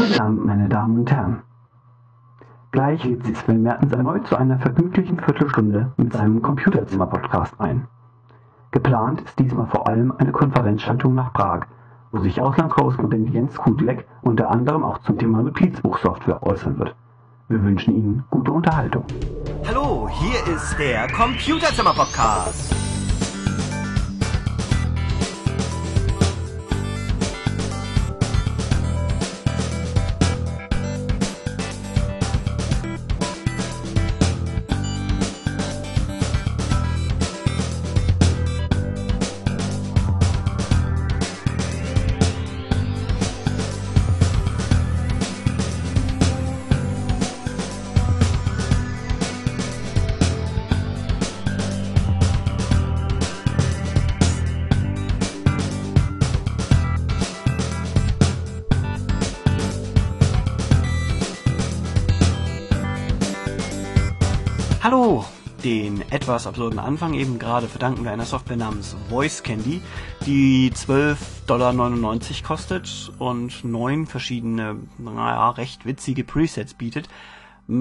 Guten Abend, meine Damen und Herren. Gleich lädt Sie Sven Mertens erneut zu einer vergnüglichen Viertelstunde mit seinem Computerzimmer-Podcast ein. Geplant ist diesmal vor allem eine Konferenzschaltung nach Prag, wo sich Auslandskorrespondent Jens Kudlek unter anderem auch zum Thema Notizbuchsoftware äußern wird. Wir wünschen Ihnen gute Unterhaltung. Hallo, hier ist der Computerzimmer-Podcast. Den etwas absurden Anfang eben gerade verdanken wir einer Software namens Voice Candy, die 12,99 Dollar kostet und neun verschiedene, naja, recht witzige Presets bietet.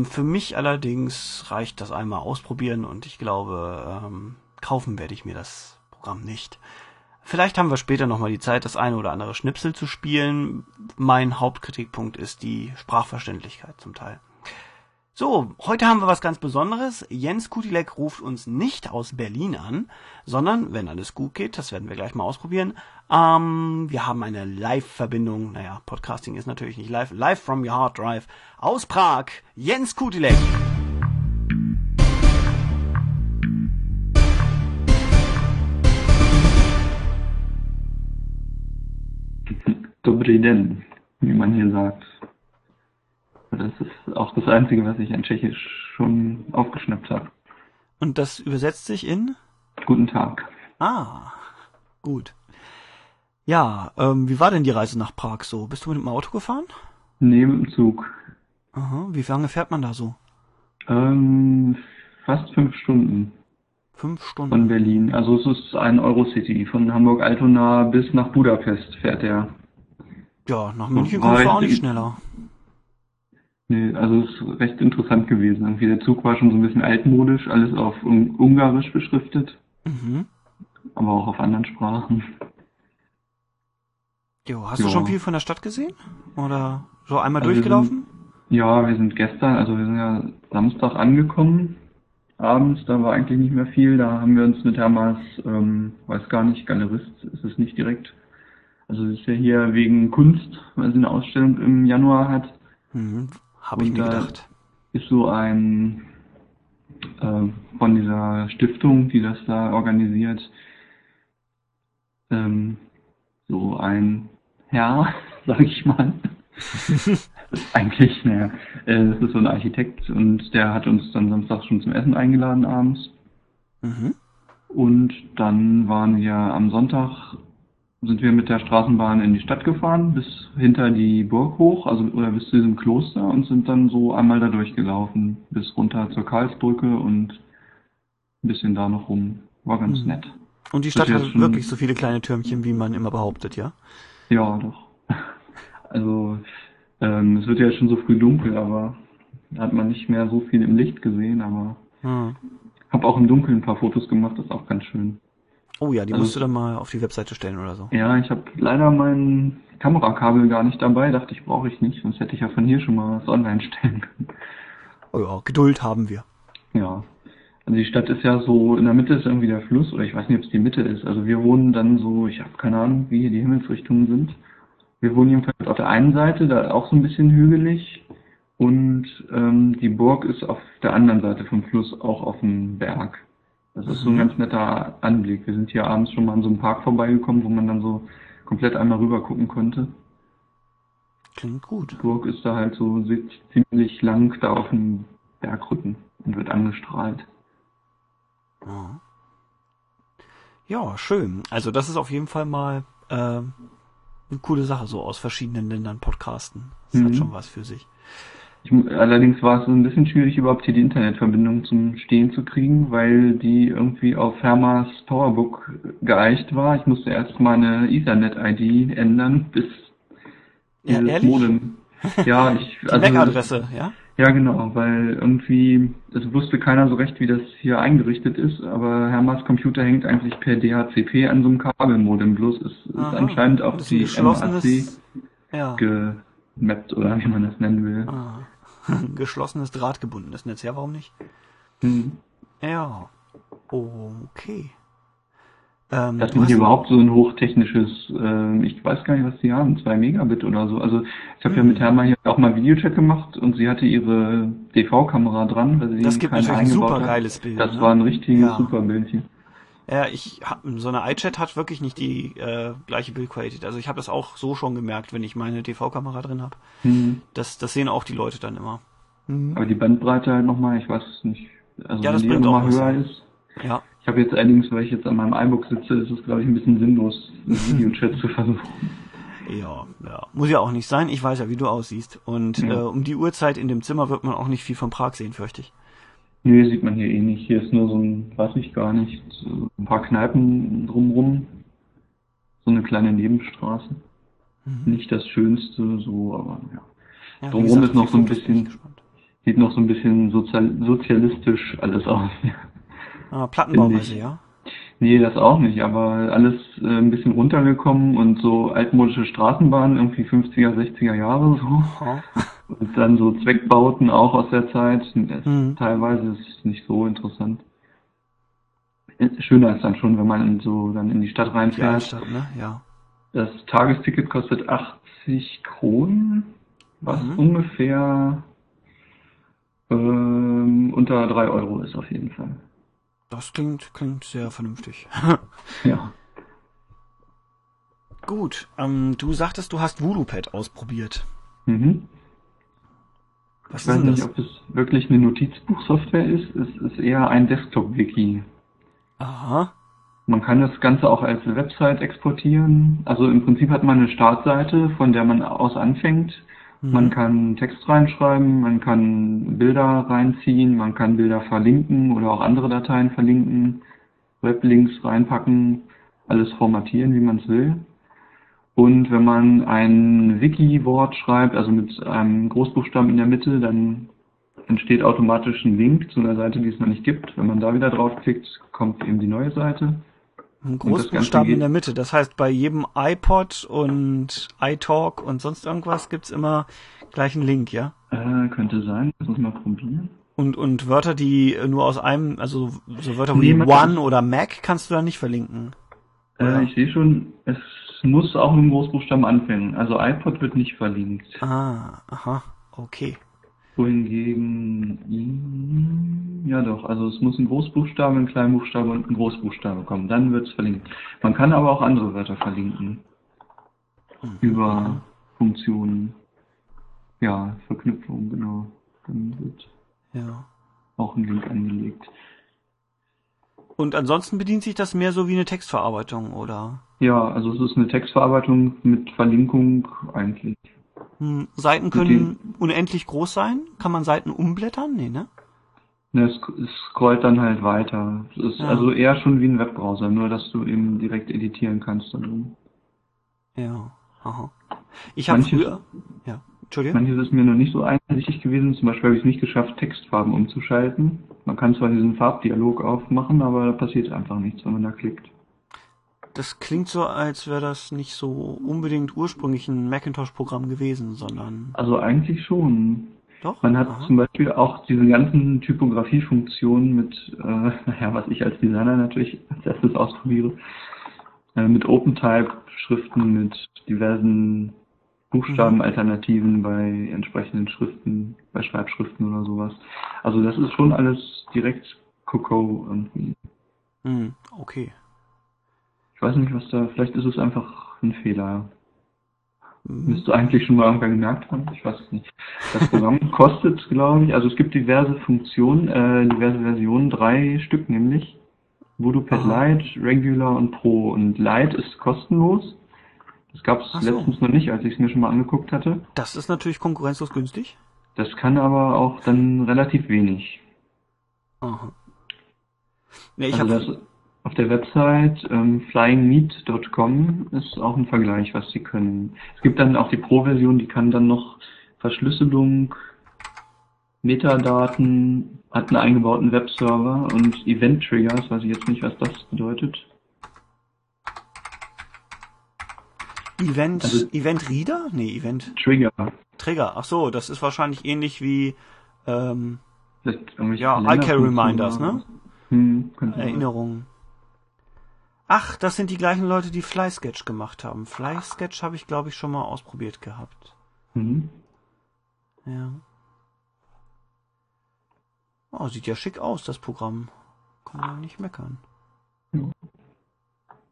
Für mich allerdings reicht das einmal ausprobieren und ich glaube, ähm, kaufen werde ich mir das Programm nicht. Vielleicht haben wir später nochmal die Zeit, das eine oder andere Schnipsel zu spielen. Mein Hauptkritikpunkt ist die Sprachverständlichkeit zum Teil. So, heute haben wir was ganz Besonderes. Jens Kutilek ruft uns nicht aus Berlin an, sondern, wenn alles gut geht, das werden wir gleich mal ausprobieren, ähm, wir haben eine Live-Verbindung, naja, Podcasting ist natürlich nicht live, live from your hard drive, aus Prag, Jens Kutilek. Dobry den, wie man hier sagt. Das ist auch das Einzige, was ich in Tschechisch schon aufgeschnappt habe. Und das übersetzt sich in? Guten Tag. Ah, gut. Ja, ähm, wie war denn die Reise nach Prag so? Bist du mit dem Auto gefahren? Neben dem Zug. Aha, wie lange fährt man da so? Ähm, fast fünf Stunden Fünf Stunden. von Berlin. Also es ist ein Eurocity. Von Hamburg-Altona bis nach Budapest fährt er. ja, nach München War kommst du auch nicht schneller. Nee, also es ist recht interessant gewesen. Irgendwie der Zug war schon so ein bisschen altmodisch, alles auf Un Ungarisch beschriftet, Mhm. aber auch auf anderen Sprachen. Jo, hast du Ja. schon viel von der Stadt gesehen? Oder so einmal Also durchgelaufen? Ja, wir sind gestern, also wir sind ja Samstag angekommen. Abends, da war eigentlich nicht mehr viel. Da haben wir uns mit Hermas, ähm, weiß gar nicht, Galerist ist es nicht direkt. Also es ist ja hier wegen Kunst, weil sie eine Ausstellung im Januar hat. Mhm. Habe ich mir da- gedacht. Ist so ein äh, von dieser Stiftung, die das da organisiert, ähm, so ein Herr, sag ich mal. Eigentlich, naja, äh, das ist so ein Architekt und der hat uns dann Samstag schon zum Essen eingeladen abends. Mhm. Und dann waren wir am Sonntag, sind wir mit der Straßenbahn in die Stadt gefahren, bis hinter die Burg hoch, also oder bis zu diesem Kloster und sind dann so einmal da durchgelaufen, bis runter zur Karlsbrücke und ein bisschen da noch rum. War ganz Mhm. nett. Und die Stadt hat wirklich so viele kleine Türmchen, wie man immer behauptet, ja? Ja, doch. Also, ähm, es wird ja schon so früh dunkel, aber da hat man nicht mehr so viel im Licht gesehen, aber Hm. habe auch im Dunkeln ein paar Fotos gemacht, das ist auch ganz schön. Oh ja, die Also- musst du dann mal auf die Webseite stellen oder so. Ja, ich habe leider mein Kamerakabel gar nicht dabei, dachte ich, brauche ich nicht, sonst hätte ich ja von hier schon mal was online stellen können. Oh ja, Geduld haben wir. Ja. Also die Stadt ist ja so, in der Mitte ist irgendwie der Fluss, oder ich weiß nicht, ob es die Mitte ist. Also wir wohnen dann so, ich habe keine Ahnung, wie hier die Himmelsrichtungen sind. Wir wohnen jedenfalls auf der einen Seite, da auch so ein bisschen hügelig. Und ähm, die Burg ist auf der anderen Seite vom Fluss, auch auf dem Berg. Das ist so ein ganz netter Anblick. Wir sind hier abends schon mal an so einem Park vorbeigekommen, wo man dann so komplett einmal rüber gucken konnte. Klingt gut. Die Burg ist da halt so ziemlich lang da auf dem Bergrücken und wird angestrahlt. Ja. ja, schön. Also das ist auf jeden Fall mal äh, eine coole Sache, so aus verschiedenen Ländern podcasten. Das hat Mhm. schon was für sich. Ich, allerdings war es ein bisschen schwierig, überhaupt hier die Internetverbindung zum Stehen zu kriegen, weil die irgendwie auf Hermas Powerbook geeicht war. Ich musste erst meine Ethernet-ID ändern, bis Ja, dieses ehrlich? Modem. Ja, ich, Die also, MAC-Adresse, ja? ja genau, weil irgendwie, es wusste keiner so recht, wie das hier eingerichtet ist, aber Hermas Computer hängt eigentlich per DHCP an so einem Kabelmodem, bloß es ist Aha. anscheinend auf die geschlossenes, ja. MAC gemappt oder wie man das nennen will. Ah. Geschlossenes drahtgebundenes Netz, ja, warum nicht? Hm. Ja. Okay. Ähm, hast- hier überhaupt so ein hochtechnisches, äh, ich weiß gar nicht, was die haben, 2 Megabit oder so. Also ich habe ja Mhm. mit Herma hier auch mal Videochat gemacht und sie hatte ihre DV-Kamera dran, weil sie Das gibt keine natürlich ein super hat. geiles Bild. Das ne? war ein richtiges Ja. super Bildchen. Ja, ich hab, so eine iChat hat wirklich nicht die äh, gleiche Bildqualität. Also ich habe das auch so schon gemerkt, wenn ich meine TV-Kamera drin habe. Hm. Das, das sehen auch die Leute dann immer. Mhm. Aber die Bandbreite halt nochmal, ich weiß es nicht. Also Ja, das wenn die bringt auch nochmal was, höher ja. ist. Ja. Ich habe jetzt allerdings, weil ich jetzt an meinem iBook sitze, ist es glaube ich ein bisschen sinnlos, einen Videochat zu versuchen. Ja, ja. Muss ja auch nicht sein. Ich weiß ja, wie du aussiehst. Und Ja. äh, um die Uhrzeit in dem Zimmer wird man auch nicht viel von Prag sehen, fürchte ich. Nee, sieht man hier eh nicht. Hier ist nur so ein, weiß ich gar nicht, so ein paar Kneipen drumrum. So eine kleine Nebenstraße. Mhm. Nicht das Schönste, so, aber ja. Ja, wie Drumherum ist noch so ein bisschen-. Sieht noch so ein bisschen sozial sozialistisch alles aus. Ah, Plattenbauweise, ja. nee, das auch nicht, aber alles äh, ein bisschen runtergekommen und so altmodische Straßenbahnen, irgendwie 50er, 60er Jahre so. Oh. Und dann so Zweckbauten auch aus der Zeit. Mhm. Teilweise ist es nicht so interessant. Schöner ist dann schon, wenn man so dann in die Stadt Die reinfährt. Altstadt, ne? Ja. Das Tagesticket kostet 80 Kronen, was Mhm. ungefähr ähm, unter 3 Euro ist auf jeden Fall. Das klingt, klingt sehr vernünftig. Ja. Gut, ähm, du sagtest, du hast VoodooPad ausprobiert. Mhm. Was Ich weiß nicht, das? ob es wirklich eine Notizbuchsoftware ist. Es ist eher ein Desktop-Wiki. Aha. Man kann das Ganze auch als Website exportieren. Also im Prinzip hat man eine Startseite, von der man aus anfängt. Mhm. Man kann Text reinschreiben, man kann Bilder reinziehen, man kann Bilder verlinken oder auch andere Dateien verlinken, Weblinks reinpacken, alles formatieren, wie man es will. Und wenn man ein Wiki-Wort schreibt, also mit einem Großbuchstaben in der Mitte, dann entsteht automatisch ein Link zu einer Seite, die es noch nicht gibt. Wenn man da wieder draufklickt, kommt eben die neue Seite. Ein Großbuchstaben in der Mitte. Das heißt, bei jedem iPod und iTalk und sonst irgendwas gibt's immer gleich einen Link, ja? Äh, könnte sein, das muss man probieren. Und, und Wörter, die nur aus einem, also so Wörter Nee, wie man- One oder Mac kannst du da nicht verlinken. Äh, ich sehe schon, es muss auch mit dem Großbuchstaben anfangen. Also iPod wird nicht verlinkt. Ah, aha, okay. Wohingegen, ja doch, also es muss ein Großbuchstabe, ein Kleinbuchstabe und ein Großbuchstabe kommen. Dann wird es verlinkt. Man kann aber auch andere Wörter verlinken. Mhm. Über Funktionen. Ja, Verknüpfung, genau. Dann wird Ja. auch ein Link angelegt. Und ansonsten bedient sich das mehr so wie eine Textverarbeitung, oder? Ja, also es ist eine Textverarbeitung mit Verlinkung eigentlich. Hm, Seiten können unendlich groß sein? Kann man Seiten umblättern? Nee, ne? Ne, es, es scrollt dann halt weiter. Es ist Ja. also eher schon wie ein Webbrowser, nur dass du eben direkt editieren kannst. darin. Ja, aha. Ich habe früher... Ja? Manches ist mir noch nicht so einsichtig gewesen. Zum Beispiel habe ich es nicht geschafft, Textfarben umzuschalten. Man kann zwar diesen Farbdialog aufmachen, aber da passiert einfach nichts, wenn man da klickt. Das klingt so, als wäre das nicht so unbedingt ursprünglich ein Macintosh-Programm gewesen, sondern... Also eigentlich schon. Doch? Man hat aha. zum Beispiel auch diese ganzen Typografiefunktionen mit, äh, naja, was ich als Designer natürlich als erstes ausprobiere, äh, mit OpenType-Schriften, mit diversen Buchstabenalternativen bei entsprechenden Schriften, bei Schreibschriften oder sowas. Also das ist schon alles direkt Cocoa irgendwie. Hm, okay. Ich weiß nicht, was da, vielleicht ist es einfach ein Fehler. Hm. Müsste eigentlich schon mal irgendwann gemerkt haben, ich weiß es nicht. Das Programm kostet, glaube ich, also es gibt diverse Funktionen, äh, diverse Versionen, drei Stück nämlich. Voodoo Aha. Lite, Regular und Pro. Und Lite ist kostenlos. Das gab es so. letztens noch nicht, als ich es mir schon mal angeguckt hatte. Das ist natürlich konkurrenzlos günstig. Das kann aber auch dann relativ wenig. Aha. Nee, ich also das auf der Website ähm, flyingmeat.com ist auch ein Vergleich, was sie können. Es gibt dann auch die Pro-Version, die kann dann noch Verschlüsselung, Metadaten, hat einen eingebauten Webserver und Event Triggers, weiß ich jetzt nicht, was das bedeutet. Event, also, Event Reader? Nee, Event. Trigger. Trigger, ach so, das ist wahrscheinlich ähnlich wie, ähm, ja, iCare Reminders, ne? Hm, Erinnerungen. Ach, das sind die gleichen Leute, die Flysketch gemacht haben. Flysketch habe ich, glaube ich, schon mal ausprobiert gehabt. Mhm. Ja. Oh, sieht ja schick aus, das Programm. Kann man nicht meckern.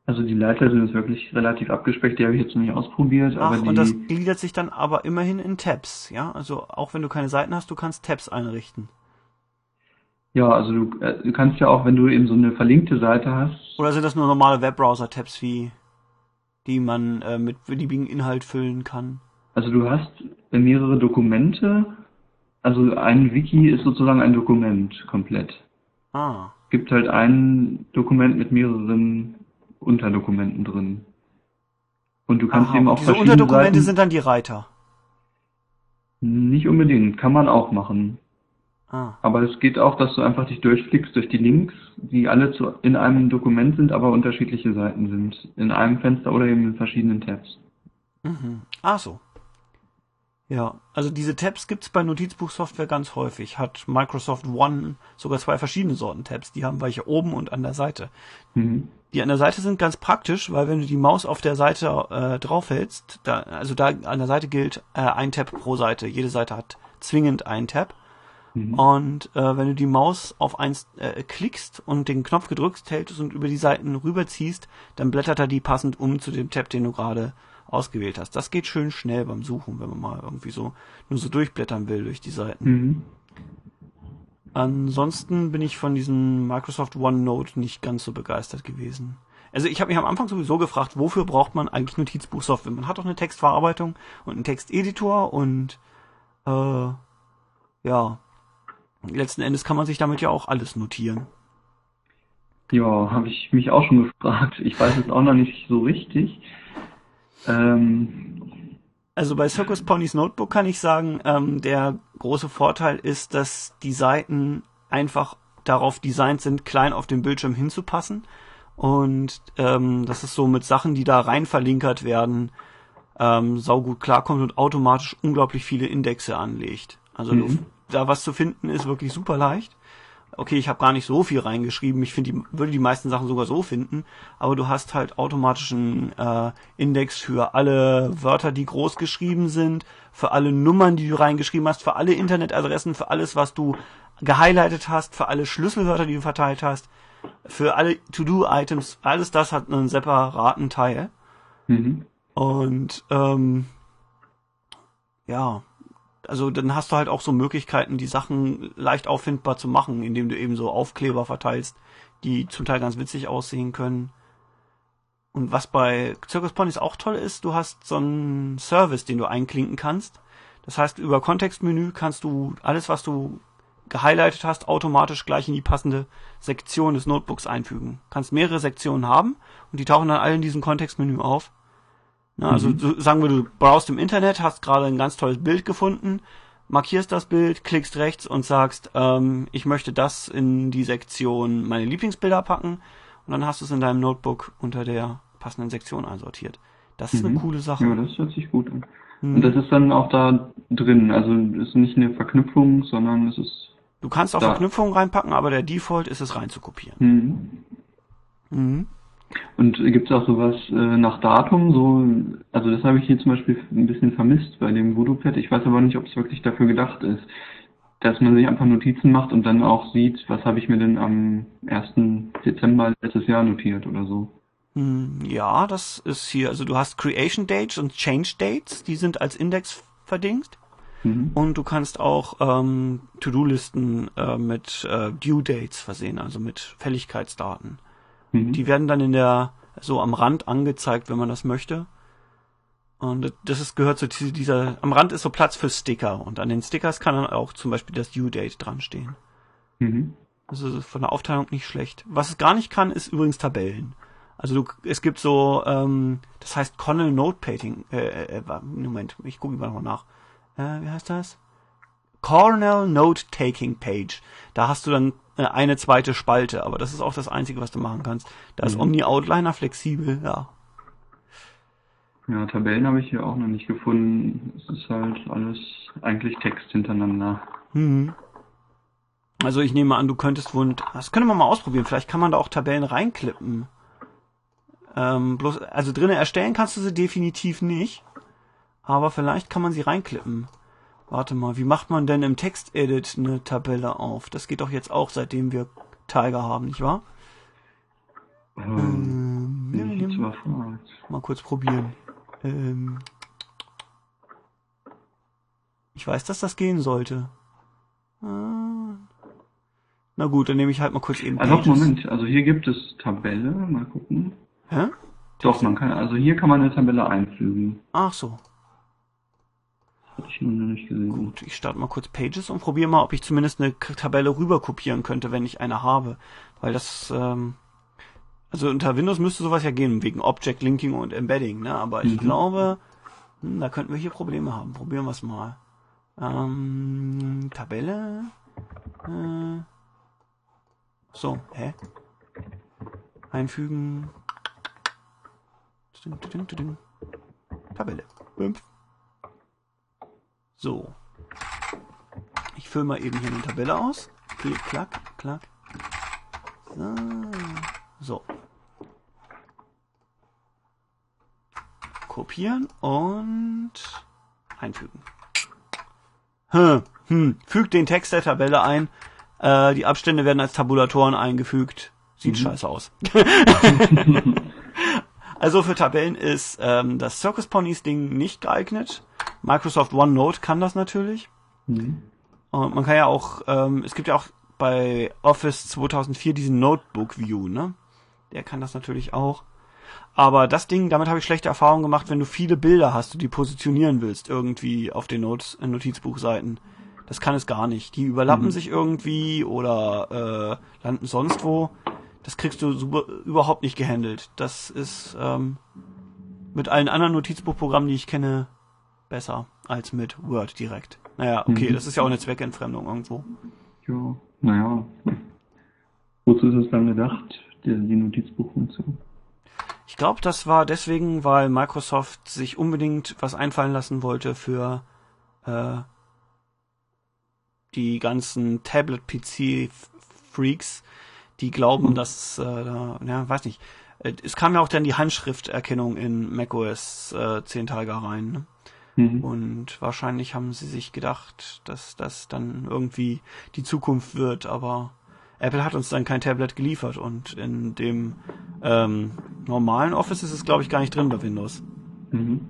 Also die Leiter sind jetzt wirklich relativ abgespeckt, die habe ich jetzt noch nicht ausprobiert. Ach, aber die... und das gliedert sich dann aber immerhin in Tabs, ja? Also auch wenn du keine Seiten hast, du kannst Tabs einrichten. Ja, also du, äh, du kannst ja auch, wenn du eben so eine verlinkte Seite hast. Oder sind das nur normale Webbrowser-Tabs, wie die man äh, mit beliebigen Inhalt füllen kann? Also du hast mehrere Dokumente. Also ein Wiki ist sozusagen ein Dokument komplett. Ah. Es gibt halt ein Dokument mit mehreren Unterdokumenten drin. Und du kannst Aha, eben auch diese Unterdokumente Seiten sind dann die Reiter. Nicht unbedingt, kann man auch machen. Ah. Aber es geht auch, dass du einfach dich durchklickst durch die Links, die alle zu, in einem Dokument sind, aber unterschiedliche Seiten sind. In einem Fenster oder eben in verschiedenen Tabs. Mhm. Ach so. Ja, also diese Tabs gibt's bei Notizbuchsoftware ganz häufig. Hat Microsoft One sogar zwei verschiedene Sorten Tabs. Die haben welche oben und an der Seite. Mhm. Die an der Seite sind ganz praktisch, weil wenn du die Maus auf der Seite äh, draufhältst, da, also da an der Seite gilt äh, ein Tab pro Seite. Jede Seite hat zwingend einen Tab. Mhm. Und äh, wenn du die Maus auf eins äh, klickst und den Knopf gedrückt hältst und über die Seiten rüberziehst, dann blättert er die passend um zu dem Tab, den du gerade ausgewählt hast. Das geht schön schnell beim Suchen, wenn man mal irgendwie so nur so durchblättern will durch die Seiten. Mhm. Ansonsten bin ich von diesem Microsoft OneNote nicht ganz so begeistert gewesen. Also ich habe mich am Anfang sowieso gefragt, wofür braucht man eigentlich Notizbuchsoftware? Man hat doch eine Textverarbeitung und einen Texteditor und äh, ja, letzten Endes kann man sich damit ja auch alles notieren. Ja, habe ich mich auch schon gefragt. Ich weiß es auch noch nicht so richtig. Ähm, also bei Circus Ponys Notebook kann ich sagen, ähm, der große Vorteil ist, dass die Seiten einfach darauf designt sind, klein auf dem Bildschirm hinzupassen. Und ähm, das ist so mit Sachen, die da rein verlinkert werden, ähm, saugut klarkommt und automatisch unglaublich viele Indexe anlegt. Also mhm. da was zu finden ist wirklich super leicht okay, ich habe gar nicht so viel reingeschrieben, ich finde, die würde die meisten Sachen sogar so finden, aber du hast halt automatischen äh, Index für alle Wörter, die groß geschrieben sind, für alle Nummern, die du reingeschrieben hast, für alle Internetadressen, für alles, was du gehighlightet hast, für alle Schlüsselwörter, die du verteilt hast, für alle To-Do-Items, alles das hat einen separaten Teil. Mhm. Und ähm, ja, also dann hast du halt auch so Möglichkeiten, die Sachen leicht auffindbar zu machen, indem du eben so Aufkleber verteilst, die zum Teil ganz witzig aussehen können. Und was bei Circus Ponys auch toll ist, du hast so einen Service, den du einklinken kannst. Das heißt, über Kontextmenü kannst du alles, was du gehighlightet hast, automatisch gleich in die passende Sektion des Notebooks einfügen. Kannst mehrere Sektionen haben und die tauchen dann alle in diesem Kontextmenü auf. Na, also mhm. du, sagen wir, du browst im Internet, hast gerade ein ganz tolles Bild gefunden, markierst das Bild, klickst rechts und sagst, ähm, ich möchte das in die Sektion meine Lieblingsbilder packen und dann hast du es in deinem Notebook unter der passenden Sektion einsortiert. Das ist mhm. eine coole Sache. Ja, das hört sich gut an. Mhm. Und das ist dann auch da drin, also ist nicht eine Verknüpfung, sondern es ist. Du kannst auch da. Verknüpfungen reinpacken, aber der Default ist es reinzukopieren. Mhm. Mhm. Und gibt es auch sowas äh, nach Datum? So, also das habe ich hier zum Beispiel ein bisschen vermisst bei dem Voodoo-Pad. Ich weiß aber nicht, ob es wirklich dafür gedacht ist, dass man sich einfach Notizen macht und dann auch sieht, was habe ich mir denn am 1. Dezember letztes Jahr notiert oder so. Hm, ja, das ist hier, also du hast Creation Dates und Change Dates, die sind als Index verdingst. Mhm. Und du kannst auch ähm, To-Do-Listen äh, mit äh, Due Dates versehen, also mit Fälligkeitsdaten. Mhm. Die werden dann in der, so am Rand angezeigt, wenn man das möchte. Und das ist, gehört zu dieser, am Rand ist so Platz für Sticker und an den Stickers kann dann auch zum Beispiel das Due Date dran stehen. Mhm. Also von der Aufteilung nicht schlecht. Was es gar nicht kann, ist übrigens Tabellen. Also du, es gibt so, ähm, das heißt Connell Note Painting, äh, äh, Moment, ich gucke mal noch nach. äh, wie heißt das? Cornell Note Taking Page. Da hast du dann äh, eine zweite Spalte, aber das ist auch das Einzige, was du machen kannst. Da ist Mhm. Omni Outliner flexibel, ja. Ja, Tabellen habe ich hier auch noch nicht gefunden. Es ist halt alles eigentlich Text hintereinander. Mhm. Also ich nehme an, du könntest wohl, das können wir mal ausprobieren. Vielleicht kann man da auch Tabellen reinklippen. Ähm, bloß, also drinnen erstellen kannst du sie definitiv nicht. Aber vielleicht kann man sie reinklippen. Warte mal, wie macht man denn im Textedit eine Tabelle auf? Das geht doch jetzt auch, seitdem wir Tiger haben, nicht wahr? Ähm, Ähm, überfragt. mal kurz probieren. Ähm, ich weiß, dass das gehen sollte. Ah. Na gut, dann nehme ich halt mal kurz eben Also Pages. Moment, also hier gibt es Tabelle, mal gucken. Hä? Doch, man kann, also hier kann man eine Tabelle einfügen. Ach so. Hatte ich noch nicht gesehen. Gut, ich starte mal kurz Pages und probiere mal, ob ich zumindest eine Tabelle rüber kopieren könnte, wenn ich eine habe. Weil das, ähm, also unter Windows müsste sowas ja gehen, wegen Object Linking und Embedding, ne? Aber ich Mhm. glaube, hm, da könnten wir hier Probleme haben. Probieren wir es mal. Ähm, Tabelle. Äh, so, hä? Einfügen. Tabelle. Fünf. So. Ich fülle mal eben hier eine Tabelle aus. Klick, klack, klack. So. so. Kopieren und einfügen. Hm, hm. Fügt den Text der Tabelle ein. Äh, die Abstände werden als Tabulatoren eingefügt. Sieht Mhm. scheiße aus. also für Tabellen ist ähm, das Circus Ponys Ding nicht geeignet. Microsoft OneNote kann das natürlich. Mhm. Und man kann ja auch, ähm, es gibt ja auch bei Office 2004 diesen Notebook View, ne? Der kann das natürlich auch. Aber das Ding, damit habe ich schlechte Erfahrungen gemacht, wenn du viele Bilder hast, du die positionieren willst, irgendwie auf den Not äh, Notizbuchseiten. Das kann es gar nicht. Die überlappen Mhm. sich irgendwie oder äh, landen sonst wo. Das kriegst du super, überhaupt nicht gehandelt. Das ist ähm, mit allen anderen Notizbuchprogrammen, die ich kenne, besser als mit Word direkt. Naja, okay, Mhm. das ist ja auch eine Zweckentfremdung irgendwo. Ja, naja. Wozu ist es dann gedacht, die, die Notizbuchfunktion? Ich glaube, das war deswegen, weil Microsoft sich unbedingt was einfallen lassen wollte für äh, die ganzen Tablet-PC-Freaks, die glauben, Mhm. dass, äh, da, ja, weiß nicht. Äh, Es kam ja auch dann die Handschrifterkennung in macOS äh, 10 Tage rein. Ne? Mhm. Und wahrscheinlich haben sie sich gedacht, dass das dann irgendwie die Zukunft wird, aber Apple hat uns dann kein Tablet geliefert und in dem ähm, normalen Office ist es, glaube ich, gar nicht drin bei Windows. Mhm.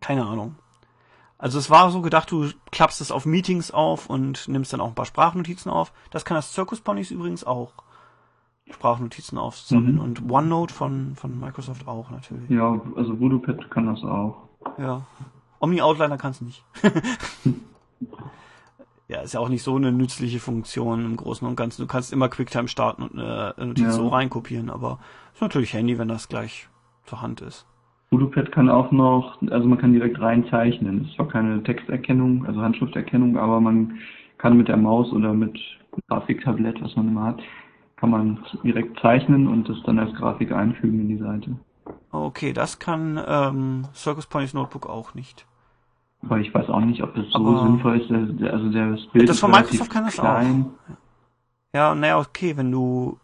Keine Ahnung. Also es war so gedacht, du klappst es auf Meetings auf und nimmst dann auch ein paar Sprachnotizen auf. Das kann das Circus Ponys übrigens auch. Sprachnotizen aufsammeln Mhm. und OneNote von, von Microsoft auch natürlich. Ja, also VoodooPad kann das auch. Ja. Omni Outliner kann's nicht. ja, ist ja auch nicht so eine nützliche Funktion im Großen und Ganzen. Du kannst immer QuickTime starten und eine Notiz Ja. so reinkopieren, aber ist natürlich Handy, wenn das gleich zur Hand ist. VoodooPad kann auch noch, also man kann direkt reinzeichnen. Das ist zwar keine Texterkennung, also Handschrifterkennung, aber man kann mit der Maus oder mit Grafiktablett, was man immer hat, kann man direkt zeichnen und das dann als Grafik einfügen in die Seite. Okay, das kann ähm, Circus Ponys Notebook auch nicht. Aber ich weiß auch nicht, ob das so Aber- sinnvoll ist. Der, der, also das Bild Das von Microsoft kann das klein. Ja, naja, okay, wenn du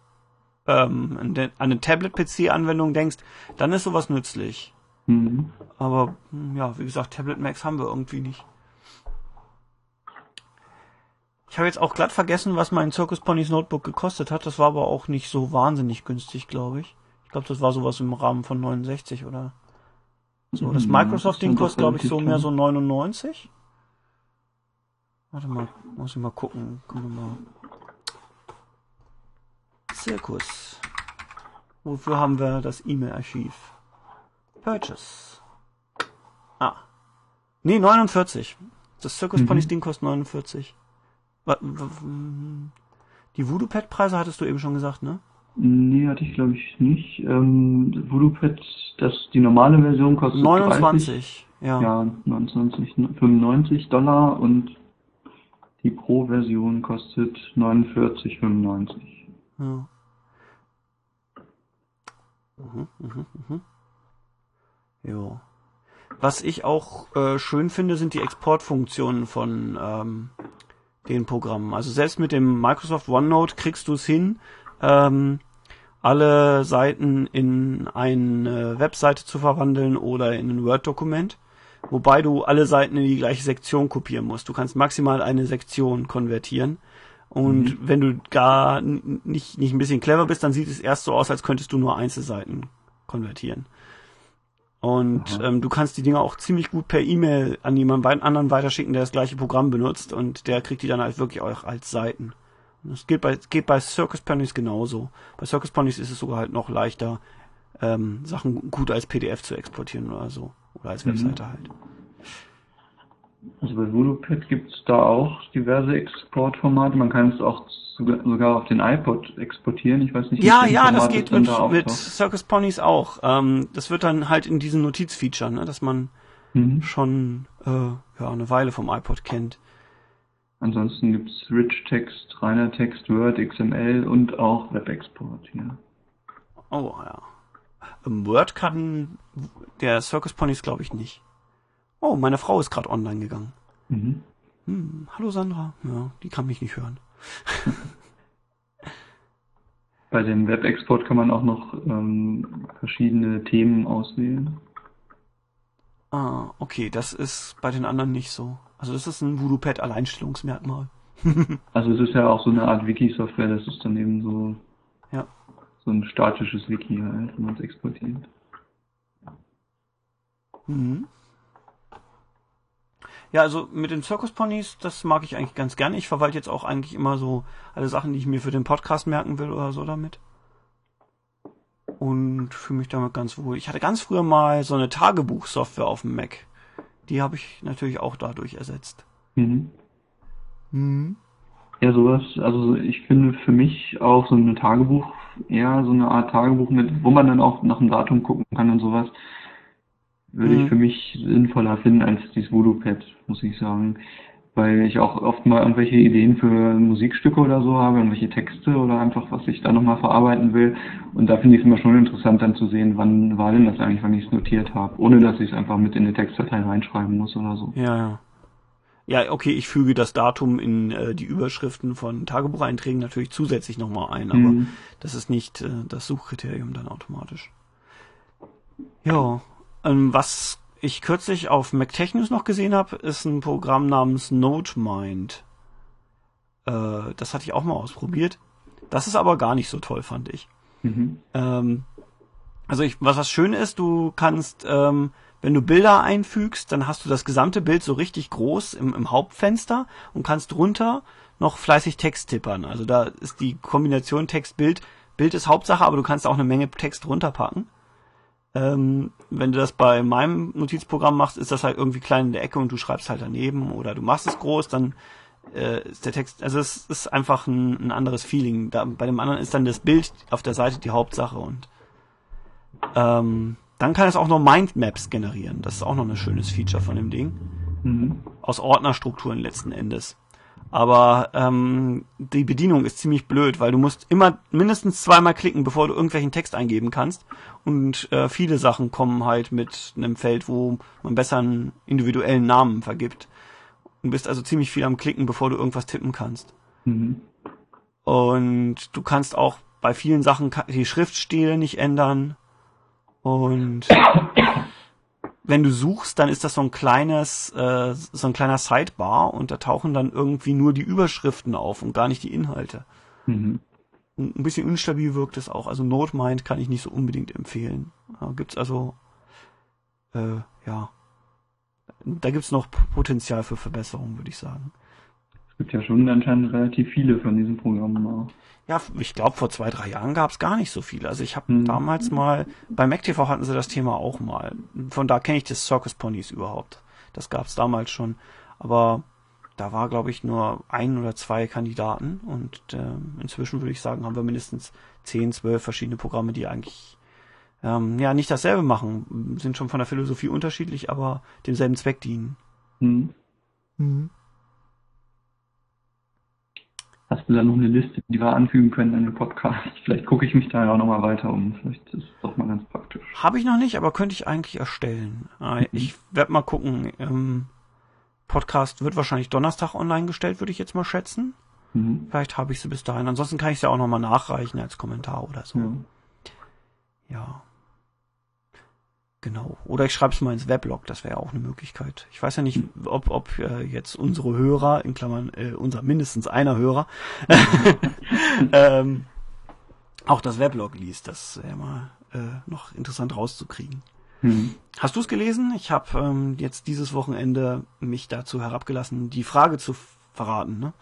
ähm, an eine Tablet-PC-Anwendung denkst, dann ist sowas nützlich. Mhm. Aber hm, ja, wie gesagt, Tablet Macs haben wir irgendwie nicht. Ich habe jetzt auch glatt vergessen, was mein Circus Ponys Notebook gekostet hat. Das war aber auch nicht so wahnsinnig günstig, glaube ich. Ich glaube, das war sowas im Rahmen von 69 oder so. Das Mhm, Microsoft-Ding kostet, glaube ich, so mehr so 99. Warte mal, muss ich mal gucken. Gucken wir mal. Zirkus. Wofür haben wir das E-Mail-Archiv? Purchase. Ah. Nee, 49. Das Circus Mhm. Ponys Ding kostet 49. Wa- wa- w- Die Voodoo-Pad-Preise hattest du eben schon gesagt, ne? Nee, hatte ich glaube ich nicht. Ähm, VoodooPad, das, die normale Version kostet 29, 30, ja. ja, 29, 95 Dollar und die Pro-Version kostet 49,95. Ja. Mhm, mhm, mhm. Jo. Was ich auch äh, schön finde, sind die Exportfunktionen von ähm, den Programmen. Also selbst mit dem Microsoft OneNote kriegst du es hin, ähm, alle Seiten in eine Webseite zu verwandeln oder in ein Word-Dokument, wobei du alle Seiten in die gleiche Sektion kopieren musst. Du kannst maximal eine Sektion konvertieren. Und Mhm. wenn du gar nicht, nicht ein bisschen clever bist, dann sieht es erst so aus, als könntest du nur Einzelseiten konvertieren. Und Aha. ähm, du kannst die Dinger auch ziemlich gut per E-Mail an jemanden anderen weiterschicken, der das gleiche Programm benutzt und der kriegt die dann halt wirklich auch als Seiten. Das geht bei, geht bei Circus Ponies genauso. Bei Circus Ponies ist es sogar halt noch leichter, ähm, Sachen gut als PDF zu exportieren oder so. Oder als Mhm. Webseite halt. Also bei VoodooPad gibt es da auch diverse Exportformate. Man kann es auch sogar, auf den iPod exportieren. Ich weiß nicht, Ja, ja, das Format geht dann mit, da mit. Circus Ponies auch. Ähm, das wird dann halt in diesem Notizfeature, ne, dass man Mhm. schon äh, ja, eine Weile vom iPod kennt. Ansonsten gibt es Rich Text, reiner Text, Word, XML und auch Webexport hier. Oh, ja. Im Word kann der Circus Ponies, glaube ich, nicht. Oh, meine Frau ist gerade online gegangen. Mhm. Hm, hallo Sandra. Ja, die kann mich nicht hören. Bei dem Webexport kann man auch noch ähm, verschiedene Themen auswählen. Ah, okay, das ist bei den anderen nicht so. Also das ist ein VoodooPad Alleinstellungsmerkmal. Also es ist ja auch so eine Art Wiki-Software, das ist dann eben so, Ja. so ein statisches Wiki halt, wenn man es exportiert. Mhm. Ja, also mit den Circus Ponys, das mag ich eigentlich ganz gerne. Ich verwalte jetzt auch eigentlich immer so alle Sachen, die ich mir für den Podcast merken will oder so damit. Und fühle mich damit ganz wohl. Ich hatte ganz früher mal so eine Tagebuchsoftware auf dem Mac. Die habe ich natürlich auch dadurch ersetzt. Mhm. Mhm. Ja, sowas, also ich finde für mich auch so ein Tagebuch, eher so eine Art Tagebuch mit, wo man dann auch nach dem Datum gucken kann und sowas, würde Mhm. ich für mich sinnvoller finden als dieses Voodoo-Pad, muss ich sagen. Weil ich auch oft mal irgendwelche Ideen für Musikstücke oder so habe, irgendwelche Texte oder einfach, was ich da nochmal verarbeiten will. Und da finde ich es immer schon interessant dann zu sehen, wann war denn das eigentlich, wann ich es notiert habe, ohne dass ich es einfach mit in eine Textdatei reinschreiben muss oder so. Ja, ja. Ja, okay, ich füge das Datum in äh, die Überschriften von Tagebucheinträgen natürlich zusätzlich nochmal ein, aber Mhm. das ist nicht äh, das Suchkriterium dann automatisch. Ja, ähm, was ich kürzlich auf MacTech noch gesehen habe, ist ein Programm namens NoteMind. Äh, das hatte ich auch mal ausprobiert. Das ist aber gar nicht so toll, fand ich. Mhm. Ähm, also ich, was was schön ist, du kannst, ähm, wenn du Bilder einfügst, dann hast du das gesamte Bild so richtig groß im, im Hauptfenster und kannst drunter noch fleißig Text tippern. Also da ist die Kombination Text-Bild. Bild ist Hauptsache, aber du kannst auch eine Menge Text runterpacken. Ähm, wenn du das bei meinem Notizprogramm machst, ist das halt irgendwie klein in der Ecke und du schreibst halt daneben oder du machst es groß, dann äh, ist der Text, also es ist einfach ein, ein anderes Feeling. Da, bei dem anderen ist dann das Bild auf der Seite die Hauptsache und ähm, dann kann es auch noch Mindmaps generieren. Das ist auch noch ein schönes Feature von dem Ding. Mhm. Aus Ordnerstrukturen letzten Endes. Aber ähm, die Bedienung ist ziemlich blöd, weil du musst immer mindestens zweimal klicken, bevor du irgendwelchen Text eingeben kannst. Und äh, viele Sachen kommen halt mit einem Feld, wo man besser einen individuellen Namen vergibt. Du bist also ziemlich viel am Klicken, bevor du irgendwas tippen kannst. Mhm. Und du kannst auch bei vielen Sachen die Schriftstile nicht ändern. Und wenn du suchst, dann ist das so ein kleines, äh, so ein kleiner Sidebar und da tauchen dann irgendwie nur die Überschriften auf und gar nicht die Inhalte. Mhm. Ein bisschen instabil wirkt es auch. Also NoteMind kann ich nicht so unbedingt empfehlen. Da gibt's also, äh, ja, da gibt's noch Potenzial für Verbesserung, würde ich sagen. Es gibt ja schon anscheinend relativ viele von diesen Programmen auch. Ja, ich glaube, vor zwei, drei Jahren gab es gar nicht so viele. Also ich habe Hm. damals mal, bei MacTV hatten sie das Thema auch mal. Von da kenne ich das Circus Ponies überhaupt. Das gab es damals schon. Aber da war, glaube ich, nur ein oder zwei Kandidaten und äh, inzwischen würde ich sagen, haben wir mindestens zehn, zwölf verschiedene Programme, die eigentlich ähm, ja nicht dasselbe machen, sind schon von der Philosophie unterschiedlich, aber demselben Zweck dienen. Mhm. Mhm. Hast du da noch eine Liste, die wir anfügen können in den Podcast? Vielleicht gucke ich mich da ja auch nochmal weiter um. Vielleicht ist es doch mal ganz praktisch. Habe ich noch nicht, aber könnte ich eigentlich erstellen. Äh, mhm. Ich werde mal gucken. Ähm, Podcast wird wahrscheinlich Donnerstag online gestellt, würde ich jetzt mal schätzen. Mhm. Vielleicht habe ich sie bis dahin. Ansonsten kann ich sie auch nochmal nachreichen als Kommentar oder so. Ja. ja. Genau. Oder ich schreibe es mal ins Weblog, das wäre auch eine Möglichkeit. Ich weiß ja nicht, ob, ob äh, jetzt unsere Hörer, in Klammern äh, unser mindestens einer Hörer, ähm, auch das Weblog liest. Das wäre mal äh, noch interessant rauszukriegen. Mhm. Hast du es gelesen? Ich habe ähm, jetzt dieses Wochenende mich dazu herabgelassen, die Frage zu verraten. Ne?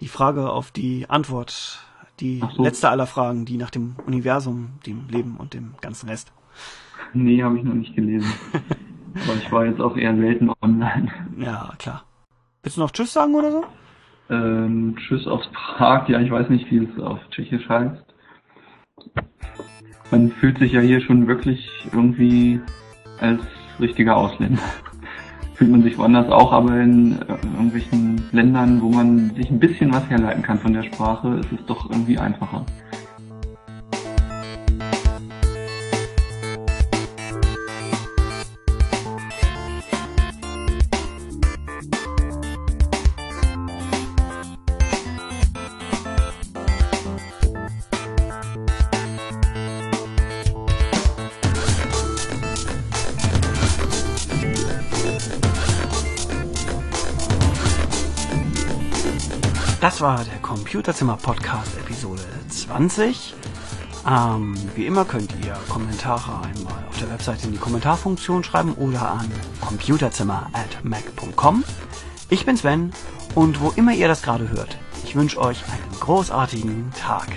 Die Frage auf die Antwort, die so. letzte aller Fragen, die nach dem Universum, dem Leben und dem ganzen Rest. Nee, habe ich noch nicht gelesen. Aber ich war jetzt auch eher selten online. Ja, klar. Willst du noch Tschüss sagen oder so? Ähm, tschüss aus Prag. Ja, ich weiß nicht, wie es auf Tschechisch heißt. Man fühlt sich ja hier schon wirklich irgendwie als richtiger Ausländer. Fühlt man sich woanders auch, aber in äh, irgendwelchen Ländern, wo man sich ein bisschen was herleiten kann von der Sprache, ist es doch irgendwie einfacher. Das war der Computerzimmer Podcast Episode 20. Ähm, wie immer könnt ihr Kommentare einmal auf der Webseite in die Kommentarfunktion schreiben oder an computerzimmer@mac.com. Ich bin Sven und wo immer ihr das gerade hört, ich wünsche euch einen großartigen Tag.